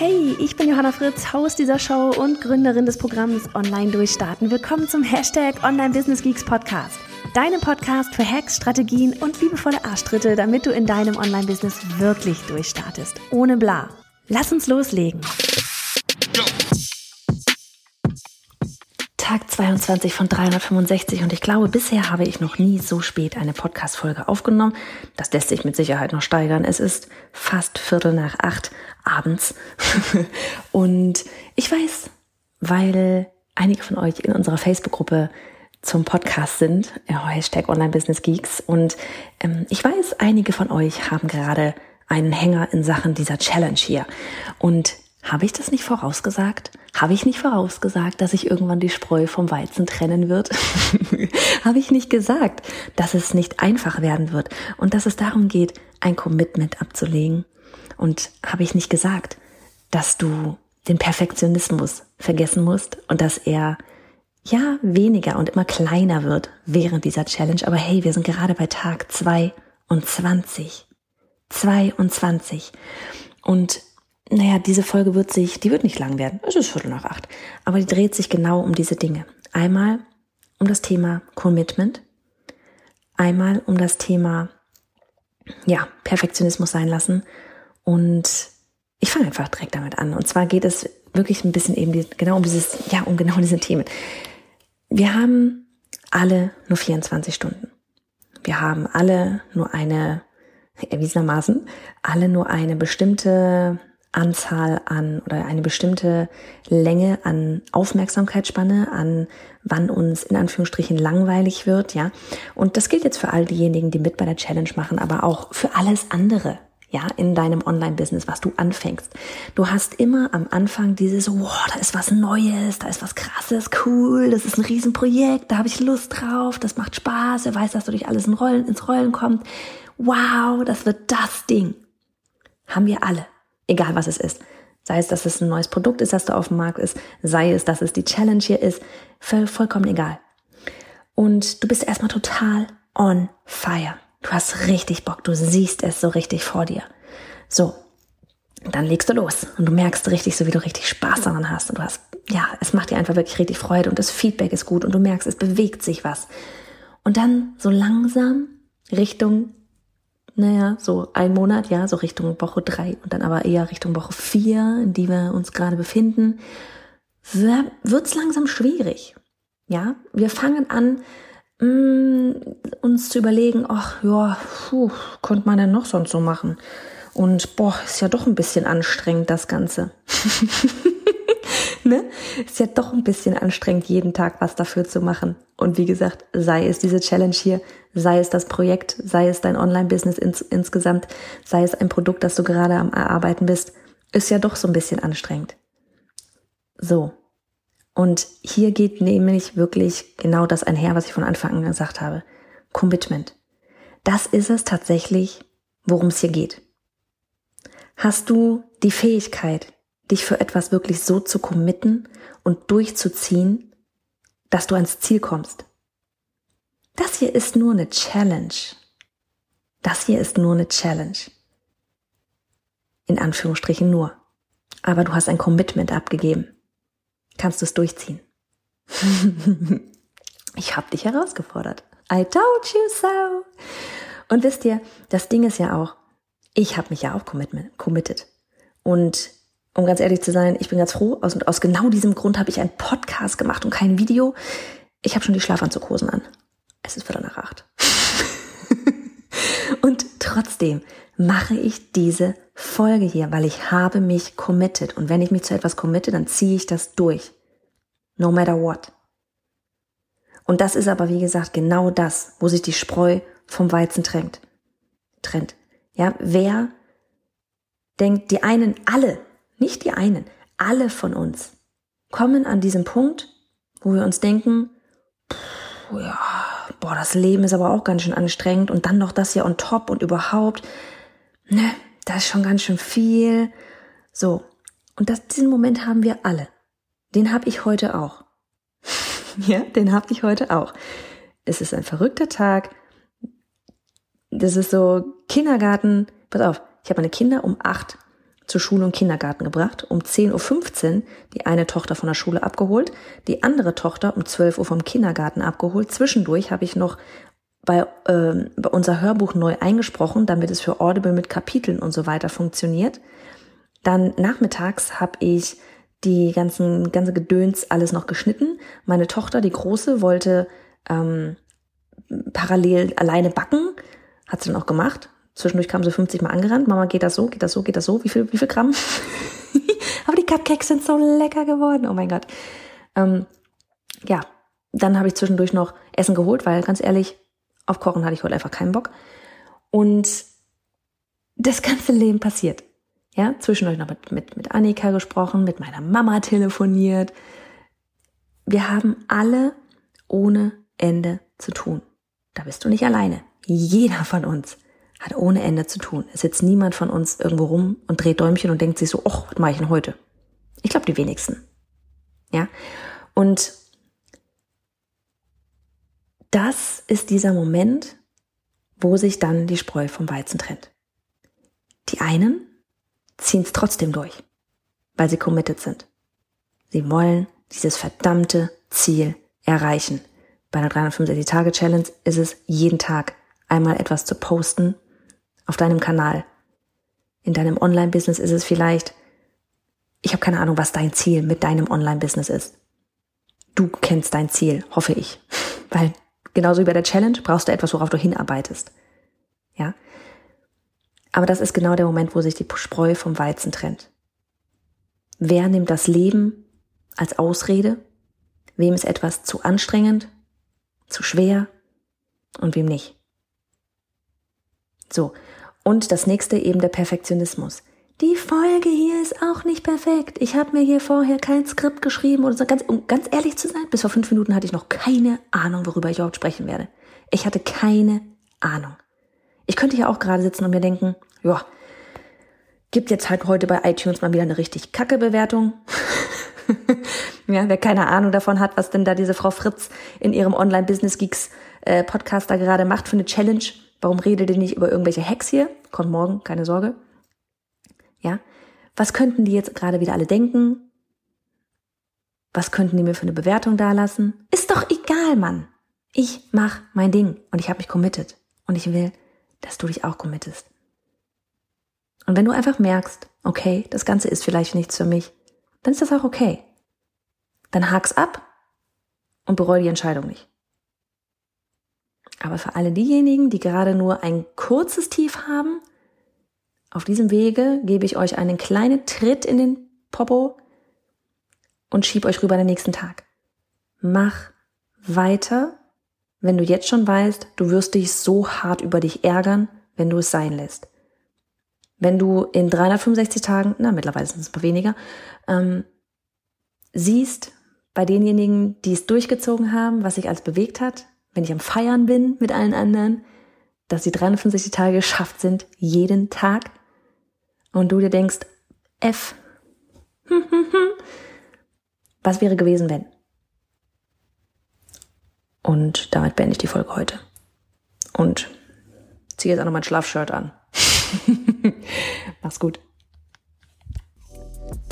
Hey, ich bin Johanna Fritz, Haus dieser Show und Gründerin des Programms Online Durchstarten. Willkommen zum Hashtag Online Business Geeks Podcast. Deinem Podcast für Hacks, Strategien und liebevolle Arschtritte, damit du in deinem Online-Business wirklich durchstartest. Ohne bla. Lass uns loslegen. Tag 22 von 365 und ich glaube, bisher habe ich noch nie so spät eine Podcast-Folge aufgenommen. Das lässt sich mit Sicherheit noch steigern. Es ist fast Viertel nach acht abends und ich weiß, weil einige von euch in unserer Facebook-Gruppe zum Podcast sind, Hashtag Online Business Geeks und ähm, ich weiß, einige von euch haben gerade einen Hänger in Sachen dieser Challenge hier und habe ich das nicht vorausgesagt? Habe ich nicht vorausgesagt, dass sich irgendwann die Spreu vom Weizen trennen wird? Habe ich nicht gesagt, dass es nicht einfach werden wird und dass es darum geht, ein Commitment abzulegen? Und habe ich nicht gesagt, dass du den Perfektionismus vergessen musst und dass er ja weniger und immer kleiner wird während dieser Challenge? Aber hey, wir sind gerade bei Tag 22. 22. Und naja, diese Folge wird sich, die wird nicht lang werden. Es ist Viertel nach acht. Aber die dreht sich genau um diese Dinge. Einmal um das Thema Commitment. Einmal um das Thema, ja, Perfektionismus sein lassen. Und ich fange einfach direkt damit an. Und zwar geht es wirklich ein bisschen eben genau um dieses, ja, um genau diese Themen. Wir haben alle nur 24 Stunden. Wir haben alle nur eine, erwiesenermaßen, alle nur eine bestimmte Anzahl an oder eine bestimmte Länge an Aufmerksamkeitsspanne, an wann uns in Anführungsstrichen langweilig wird, ja. Und das gilt jetzt für all diejenigen, die mit bei der Challenge machen, aber auch für alles andere, ja, in deinem Online-Business, was du anfängst. Du hast immer am Anfang dieses, wow, da ist was Neues, da ist was Krasses, cool, das ist ein Riesenprojekt, da habe ich Lust drauf, das macht Spaß, wer weiß, dass du durch alles in Rollen, ins Rollen kommt. Wow, das wird das Ding. Haben wir alle. Egal was es ist. Sei es, dass es ein neues Produkt ist, das da auf dem Markt ist, sei es, dass es die Challenge hier ist, voll, vollkommen egal. Und du bist erstmal total on fire. Du hast richtig Bock, du siehst es so richtig vor dir. So, dann legst du los und du merkst richtig, so wie du richtig Spaß daran hast und du hast, ja, es macht dir einfach wirklich richtig Freude und das Feedback ist gut und du merkst, es bewegt sich was. Und dann so langsam Richtung naja, so ein Monat, ja, so Richtung Woche drei und dann aber eher Richtung Woche vier, in die wir uns gerade befinden, wird's langsam schwierig. Ja, wir fangen an, mh, mm, uns zu überlegen, ach ja, puh, könnte man denn noch sonst so machen? Und boah, ist ja doch ein bisschen anstrengend, das Ganze. ne? Ist ja doch ein bisschen anstrengend, jeden Tag was dafür zu machen. Und wie gesagt, sei es diese Challenge hier, sei es das Projekt, sei es dein Online-Business ins, insgesamt, sei es ein Produkt, das du gerade am Erarbeiten bist, ist ja doch so ein bisschen anstrengend. So. Und hier geht nämlich wirklich genau das einher, was ich von Anfang an gesagt habe. Commitment. Das ist es tatsächlich, worum es hier geht. Hast du die Fähigkeit, dich für etwas wirklich so zu committen und durchzuziehen, dass du ans Ziel kommst. Das hier ist nur eine Challenge. Das hier ist nur eine Challenge. In Anführungsstrichen nur. Aber du hast ein Commitment abgegeben. Kannst du es durchziehen? ich habe dich herausgefordert. I told you so. Und wisst ihr, das Ding ist ja auch, ich habe mich ja auch committed. Und um ganz ehrlich zu sein, ich bin ganz froh. Aus, aus genau diesem Grund habe ich einen Podcast gemacht und kein Video. Ich habe schon die Schlafanzughosen an. Es ist Viertel nach acht. und trotzdem mache ich diese Folge hier, weil ich habe mich committed. Und wenn ich mich zu etwas committe, dann ziehe ich das durch. No matter what. Und das ist aber, wie gesagt, genau das, wo sich die Spreu vom Weizen trennt. Trennt. Ja, wer denkt, die einen alle nicht die einen, alle von uns kommen an diesem Punkt, wo wir uns denken, ja, boah, das Leben ist aber auch ganz schön anstrengend und dann noch das hier on top und überhaupt, ne, das ist schon ganz schön viel. So. Und das, diesen Moment haben wir alle. Den habe ich heute auch. ja, den habe ich heute auch. Es ist ein verrückter Tag. Das ist so Kindergarten. Pass auf, ich habe meine Kinder um acht zur Schule und Kindergarten gebracht, um 10.15 Uhr die eine Tochter von der Schule abgeholt, die andere Tochter um 12 Uhr vom Kindergarten abgeholt. Zwischendurch habe ich noch bei, äh, bei unser Hörbuch neu eingesprochen, damit es für Audible mit Kapiteln und so weiter funktioniert. Dann nachmittags habe ich die ganzen ganze Gedöns alles noch geschnitten. Meine Tochter, die große, wollte ähm, parallel alleine backen, hat sie dann auch gemacht. Zwischendurch kam sie 50 Mal angerannt. Mama, geht das so, geht das so, geht das so? Wie viel, wie viel Gramm? Aber die Cupcakes sind so lecker geworden. Oh mein Gott. Ähm, ja, dann habe ich zwischendurch noch Essen geholt, weil ganz ehrlich, auf Kochen hatte ich heute einfach keinen Bock. Und das ganze Leben passiert. Ja, zwischendurch noch mit, mit, mit Annika gesprochen, mit meiner Mama telefoniert. Wir haben alle ohne Ende zu tun. Da bist du nicht alleine. Jeder von uns hat ohne Ende zu tun. Es sitzt niemand von uns irgendwo rum und dreht Däumchen und denkt sich so, ach, was mache ich denn heute? Ich glaube, die wenigsten. Ja? Und das ist dieser Moment, wo sich dann die Spreu vom Weizen trennt. Die einen ziehen es trotzdem durch, weil sie committed sind. Sie wollen dieses verdammte Ziel erreichen. Bei einer 365-Tage-Challenge ist es jeden Tag einmal etwas zu posten auf deinem Kanal. In deinem Online-Business ist es vielleicht, ich habe keine Ahnung, was dein Ziel mit deinem Online-Business ist. Du kennst dein Ziel, hoffe ich. Weil genauso wie bei der Challenge brauchst du etwas, worauf du hinarbeitest. Ja? Aber das ist genau der Moment, wo sich die Spreu vom Weizen trennt. Wer nimmt das Leben als Ausrede? Wem ist etwas zu anstrengend, zu schwer und wem nicht? So, und das nächste eben der Perfektionismus. Die Folge hier ist auch nicht perfekt. Ich habe mir hier vorher kein Skript geschrieben oder so. Ganz, um ganz ehrlich zu sein, bis vor fünf Minuten hatte ich noch keine Ahnung, worüber ich überhaupt sprechen werde. Ich hatte keine Ahnung. Ich könnte ja auch gerade sitzen und mir denken, ja, gibt jetzt halt heute bei iTunes mal wieder eine richtig kacke Bewertung. ja, wer keine Ahnung davon hat, was denn da diese Frau Fritz in ihrem Online Business Geeks äh, Podcast da gerade macht für eine Challenge, Warum redet ihr nicht über irgendwelche Hacks hier? Kommt morgen, keine Sorge. Was könnten die jetzt gerade wieder alle denken? Was könnten die mir für eine Bewertung dalassen? Ist doch egal, Mann. Ich mach mein Ding und ich habe mich committed. Und ich will, dass du dich auch committest. Und wenn du einfach merkst, okay, das Ganze ist vielleicht nichts für mich, dann ist das auch okay. Dann hak's ab und bereue die Entscheidung nicht. Aber für alle diejenigen, die gerade nur ein kurzes Tief haben, auf diesem Wege gebe ich euch einen kleinen Tritt in den Popo und schieb euch rüber den nächsten Tag. Mach weiter, wenn du jetzt schon weißt, du wirst dich so hart über dich ärgern, wenn du es sein lässt. Wenn du in 365 Tagen, na mittlerweile sind es ein paar weniger, ähm, siehst bei denjenigen, die es durchgezogen haben, was sich als bewegt hat, wenn ich am Feiern bin mit allen anderen, dass die 365 Tage geschafft sind, jeden Tag. Und du dir denkst, F. Was wäre gewesen, wenn? Und damit beende ich die Folge heute. Und ziehe jetzt auch noch mein Schlafshirt an. Mach's gut.